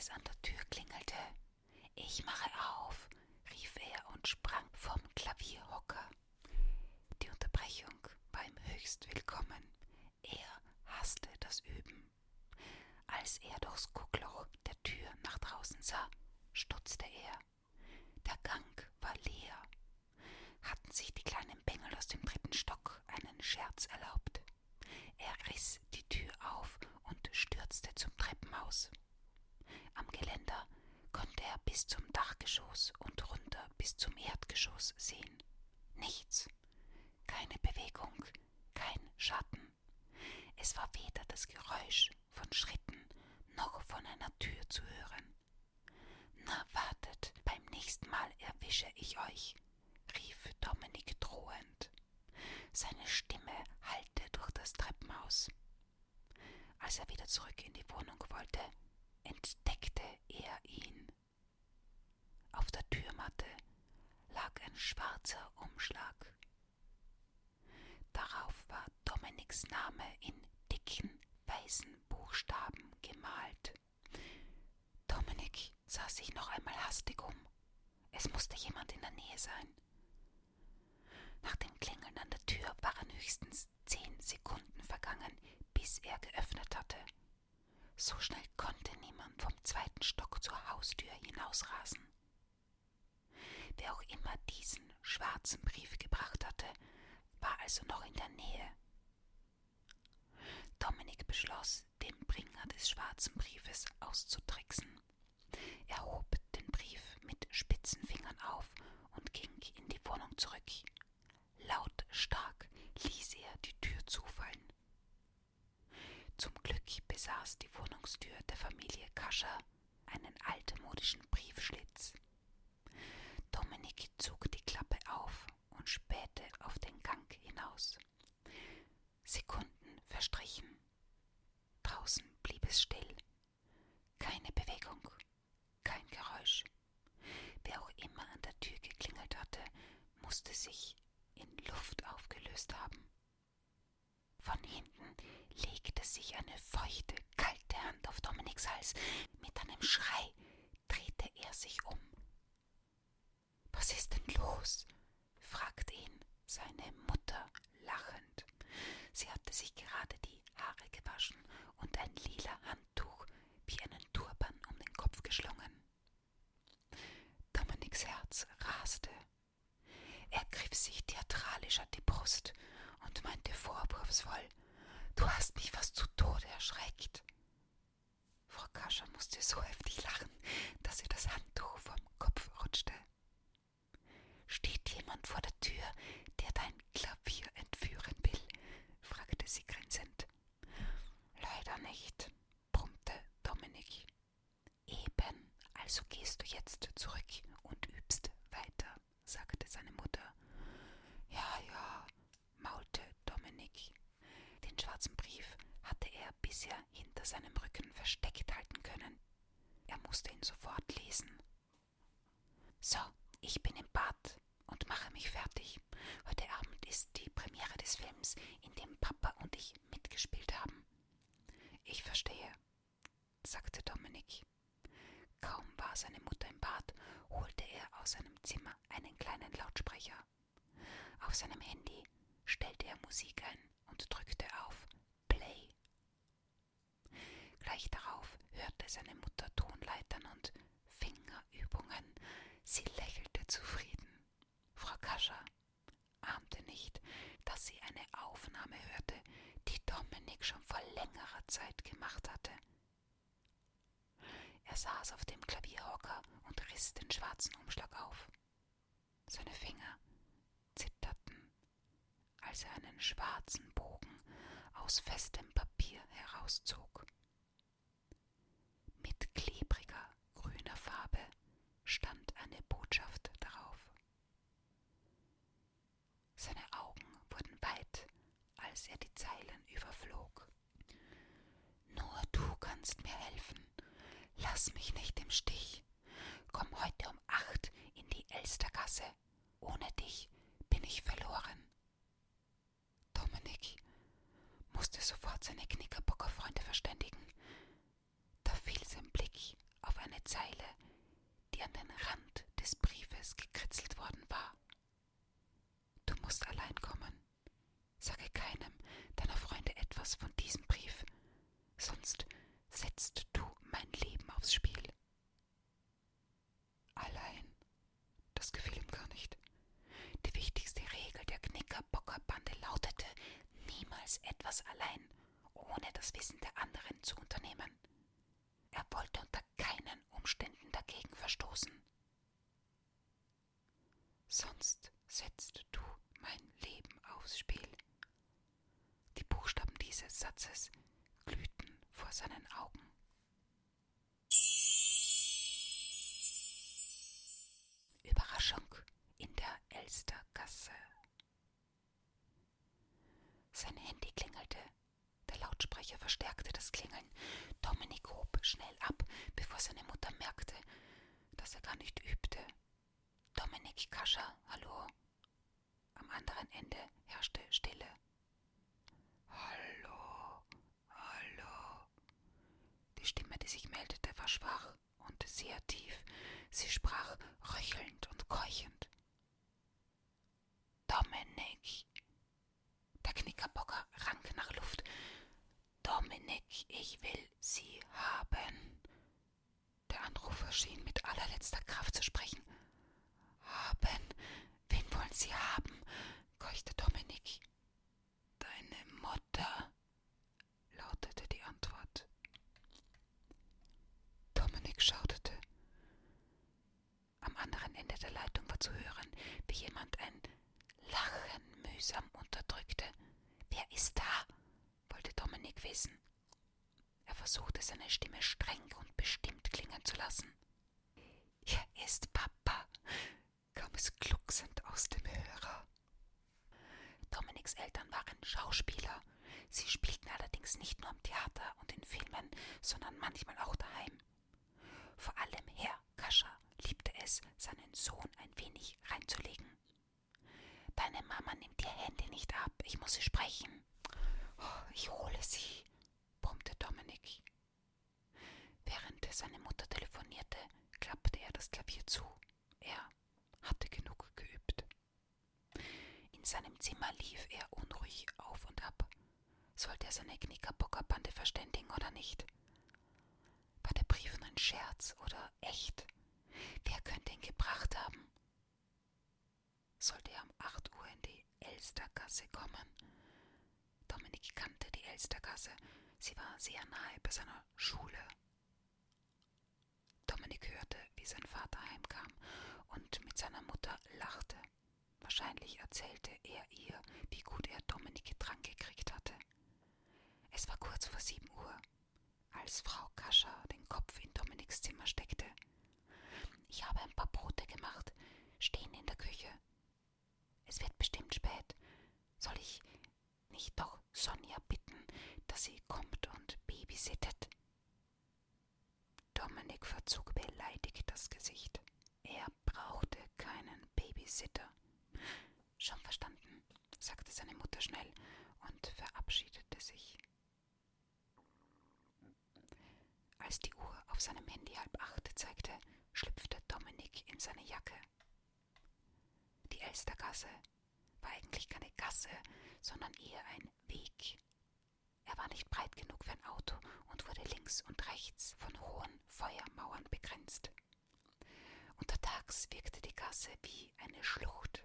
Es an der Tür klingelte. Ich mache auf, rief er und sprang vom Klavierhocker. Die Unterbrechung war ihm höchst willkommen. Er hasste das Üben. Als er durchs Guckloch der Tür nach draußen sah, stutzte er. Der Gang war leer. Hatten sich die kleinen Bengel aus dem dritten Stock einen Scherz erlaubt? Er riss die Tür auf und stürzte zum Treppenhaus. Am Geländer konnte er bis zum Dachgeschoss und runter bis zum Erdgeschoss sehen. Nichts. Keine Bewegung, kein Schatten. Es war weder das Geräusch von Schritten noch von einer Tür zu hören. Na, wartet, beim nächsten Mal erwische ich euch, rief Dominik drohend. Seine Stimme hallte durch das Treppenhaus. Als er wieder zurück in die Wohnung wollte, entdeckte er ihn. Auf der Türmatte lag ein schwarzer Umschlag. Darauf war Dominiks Name in dicken weißen Buchstaben gemalt. Dominik sah sich noch hastig um. Es musste jemand in der Nähe sein. Nach dem Klingeln an der Tür waren höchstens zehn Sekunden vergangen, bis er geöffnet hatte. So schnell konnte niemand vom zweiten Stock zur Haustür hinausrasen. Wer auch immer diesen schwarzen Brief gebracht hatte, war also noch in der Nähe. Dominik beschloss, den Bringer des schwarzen Briefes auszutricksen. Er hob mit spitzen Fingern auf und ging in die Wohnung zurück. Lautstark ließ er die Tür zufallen. Zum Glück besaß die Wohnungstür der Familie Kascher einen altmodischen Briefschlitz. Dominik zog die Klappe auf und spähte auf den Gang hinaus. Sekunden verstrichen. Draußen blieb es still. Keine Bewegung, kein Geräusch. Wer auch immer an der Tür geklingelt hatte, musste sich in Luft aufgelöst haben. Von hinten legte sich eine feuchte, kalte Hand auf Dominiks Hals. Mit einem Schrei drehte er sich um. Was ist denn los? fragte ihn seine Mutter lachend. Sie hatte sich gerade die Haare gewaschen und ein lila Handtuch wie einen Turban um den Kopf geschlungen. Dominiks Herz raste. Er griff sich theatralisch an die Brust und meinte vorwurfsvoll, Du hast mich fast zu Tode erschreckt. Frau Kascher musste so heftig lachen, dass ihr das Handtuch vom Kopf rutschte. Steht jemand vor der dein Klavier entführen will? fragte sie grinsend. Leider nicht, brummte Dominik. Eben, also gehst du jetzt zurück und übst weiter, sagte seine Mutter. Ja, ja, maulte Dominik. Den schwarzen Brief hatte er bisher hinter seinem Rücken versteckt halten können. Er musste ihn sofort lesen. So, ich bin im Bad und mache mich fertig. Heute Abend ist die Premiere des Films, in dem Papa und ich mitgespielt haben. Ich verstehe, sagte Dominik. Kaum war seine Mutter im Bad, holte er aus seinem Zimmer einen kleinen Lautsprecher. Auf seinem Handy stellte er Musik ein und drückte auf Play. Gleich darauf hörte seine Mutter Tonleitern und Fingerübungen. Sie lächelte zufrieden. Frau Kascher ahnte nicht, dass sie eine Aufnahme hörte, die Dominik schon vor längerer Zeit gemacht hatte. Er saß auf dem Klavierhocker und riss den schwarzen Umschlag auf. Seine Finger zitterten, einen schwarzen Bogen aus festem Papier herauszog. Mit klebriger grüner Farbe stand eine Botschaft darauf. Seine Augen wurden weit, als er die Zeilen überflog. Nur du kannst mir helfen. Lass mich nicht im Stich. Komm heute um acht in die Elstergasse. Ohne dich bin ich verloren. Dominik musste sofort seine Knickerbockerfreunde verständigen. Da fiel sein Blick auf eine Zeile, die an den Rand des Briefes gekritzelt worden war. Du musst allein kommen. Sage keinem deiner Freunde etwas von diesem Brief, sonst setzt du mein Leben aufs Spiel. Allein, das gefiel ihm gar nicht. Die wichtigste Regel der Knickerbockerbande lautete, niemals etwas allein, ohne das Wissen der anderen zu unternehmen. Er wollte unter keinen Umständen dagegen verstoßen. Sonst setzt du mein Leben aufs Spiel. Die Buchstaben dieses Satzes glühten vor seinen Augen. Überraschung in der Elstergasse. Sein Handy klingelte. Der Lautsprecher verstärkte das Klingeln. Dominik hob schnell ab, bevor seine Mutter merkte, dass er gar nicht übte. Dominik Kascher, hallo? Am anderen Ende herrschte Stille. Hallo, hallo. Die Stimme, die sich meldete, war schwach und sehr tief. Sie sprach röchelnd und keuchend. Dominik. Knickerbocker rang nach Luft. Dominik, ich will Sie haben. Der Anrufer schien mit allerletzter Kraft zu sprechen. Haben? Wen wollen Sie haben? keuchte Dominik. Deine Mutter, lautete die Antwort. Dominik schauderte. Am anderen Ende der Leitung war zu hören, wie jemand ein Lachen mühsam unterdrückte. Wer ist da? wollte Dominik wissen. Er versuchte seine Stimme streng und bestimmt klingen zu lassen. Hier ist Papa, kam es glucksend aus dem Hörer. Dominiks Eltern waren Schauspieler. Sie spielten allerdings nicht nur am Theater und in Filmen, sondern manchmal auch daheim. Vor allem Herr Kascher liebte es, seinen Sohn ein wenig reinzulegen. Deine Mama nimmt ihr Handy nicht sie sprechen. Oh, ich hole sie, brummte Dominik. Während seine Mutter telefonierte, klappte er das Klavier zu. Er hatte genug geübt. In seinem Zimmer lief er unruhig auf und ab. Sollte er seine Knickerbockerbande verständigen oder nicht? War der Brief nur ein Scherz oder echt? Wer könnte ihn gebracht haben? Sollte er um acht Uhr in die Elstergasse kommen? Dominik kannte die Elstergasse. Sie war sehr nahe bei seiner Schule. Dominik hörte, wie sein Vater heimkam und mit seiner Mutter lachte. Wahrscheinlich erzählte er ihr, wie gut er Dominik dran gekriegt hatte. Es war kurz vor sieben Uhr, als Frau Kascher den Kopf in Dominiks Zimmer steckte. Ich habe ein paar Brote gemacht, stehen in der Küche. Es wird bestimmt spät. Soll ich nicht doch Sonja bitten, dass sie kommt und babysittet? Dominik verzog beleidigt das Gesicht. Er brauchte keinen Babysitter. Schon verstanden, sagte seine Mutter schnell und verabschiedete sich. Als die Uhr auf seinem Handy halb acht zeigte, schlüpfte Dominik in seine Jacke. Elstergasse war eigentlich keine Gasse, sondern eher ein Weg. Er war nicht breit genug für ein Auto und wurde links und rechts von hohen Feuermauern begrenzt. Untertags wirkte die Gasse wie eine Schlucht,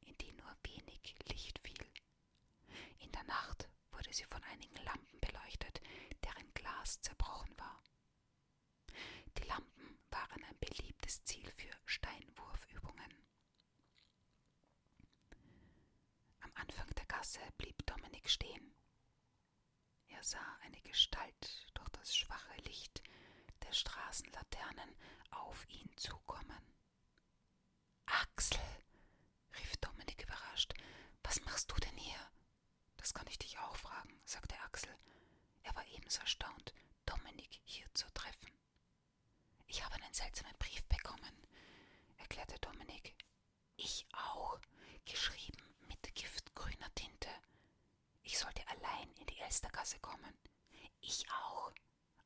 in die nur wenig Licht fiel. In der Nacht wurde sie von einigen Lampen beleuchtet, deren Glas zerbrochen war. Die Lampen waren ein beliebtes Ziel für Steinwurfübungen. Dominik stehen. Er sah eine Gestalt durch das schwache Licht der Straßenlaternen auf ihn zukommen. Axel, rief Dominik überrascht, was machst du denn hier? Das kann ich dich auch fragen, sagte Axel. Er war ebenso erstaunt, Dominik hier zu treffen. Ich habe einen seltsamen Brief bekommen, erklärte Dominik. Ich auch, geschrieben mit giftgrüner Tinte. Ich sollte Elstergasse kommen. Ich auch.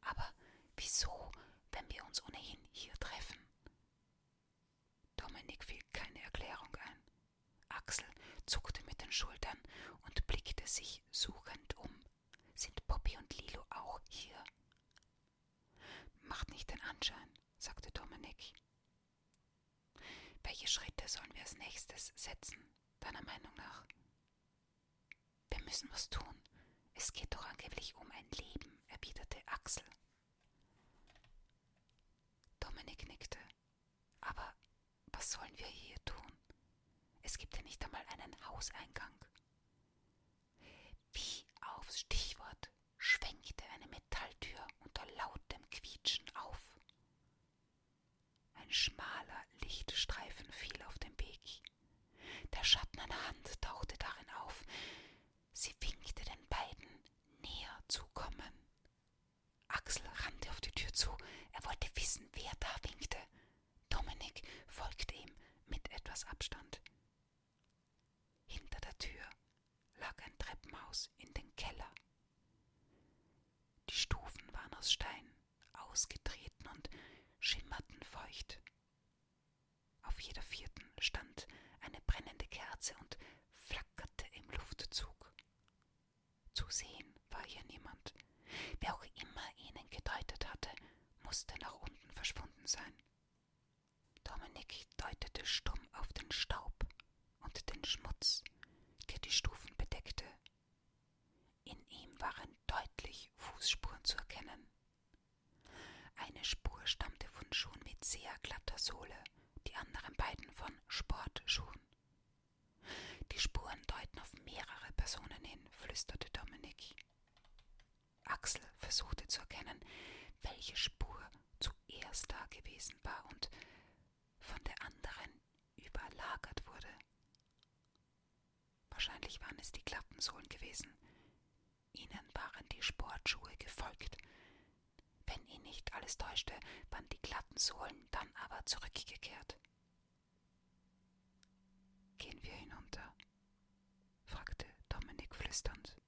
Aber wieso, wenn wir uns ohnehin hier treffen? Dominik fiel keine Erklärung ein. Axel zuckte mit den Schultern und blickte sich suchend um. Sind Poppy und Lilo auch hier? Macht nicht den Anschein, sagte Dominik. Welche Schritte sollen wir als nächstes setzen, deiner Meinung nach? Wir müssen was tun. Es geht doch angeblich um ein Leben, erwiderte Axel. Dominik nickte. Aber was sollen wir hier tun? Es gibt ja nicht einmal einen Hauseingang. Wie aufs Stichwort schwenkte eine Metalltür unter lautem Quietschen auf. Ein schmaler Lichtstreifen fiel auf den Weg. Der Schatten einer Hand tauchte darin auf. Sie winkte den beiden, näher zu kommen. Axel rannte auf die Tür zu. Er wollte wissen, wer da winkte. Dominik folgte ihm mit etwas Abstand. Hinter der Tür lag ein Treppenhaus in den Keller. Die Stufen waren aus Stein, ausgetreten und schimmerten feucht. Auf jeder vierten stand eine brennende Kerze und flackerte im Luftzug. Zu sehen war hier niemand. Wer auch immer ihnen gedeutet hatte, musste nach unten verschwunden sein. Dominik deutete stumm auf den Staub und den Schmutz, der die Stufen bedeckte. In ihm waren deutlich Fußspuren zu erkennen. Eine Spur stammte von Schuhen mit sehr glatter Sohle, die anderen beiden von Sportschuhen. Die Spuren deuten auf mehrere Personen hin, flüsterte Dominik. Axel versuchte zu erkennen, welche Spur zuerst da gewesen war und von der anderen überlagert wurde. Wahrscheinlich waren es die glatten Sohlen gewesen. Ihnen waren die Sportschuhe gefolgt. Wenn ihn nicht alles täuschte, waren die glatten Sohlen dann aber zurückgekehrt. Gehen wir hinunter? fragte Dominik flüsternd.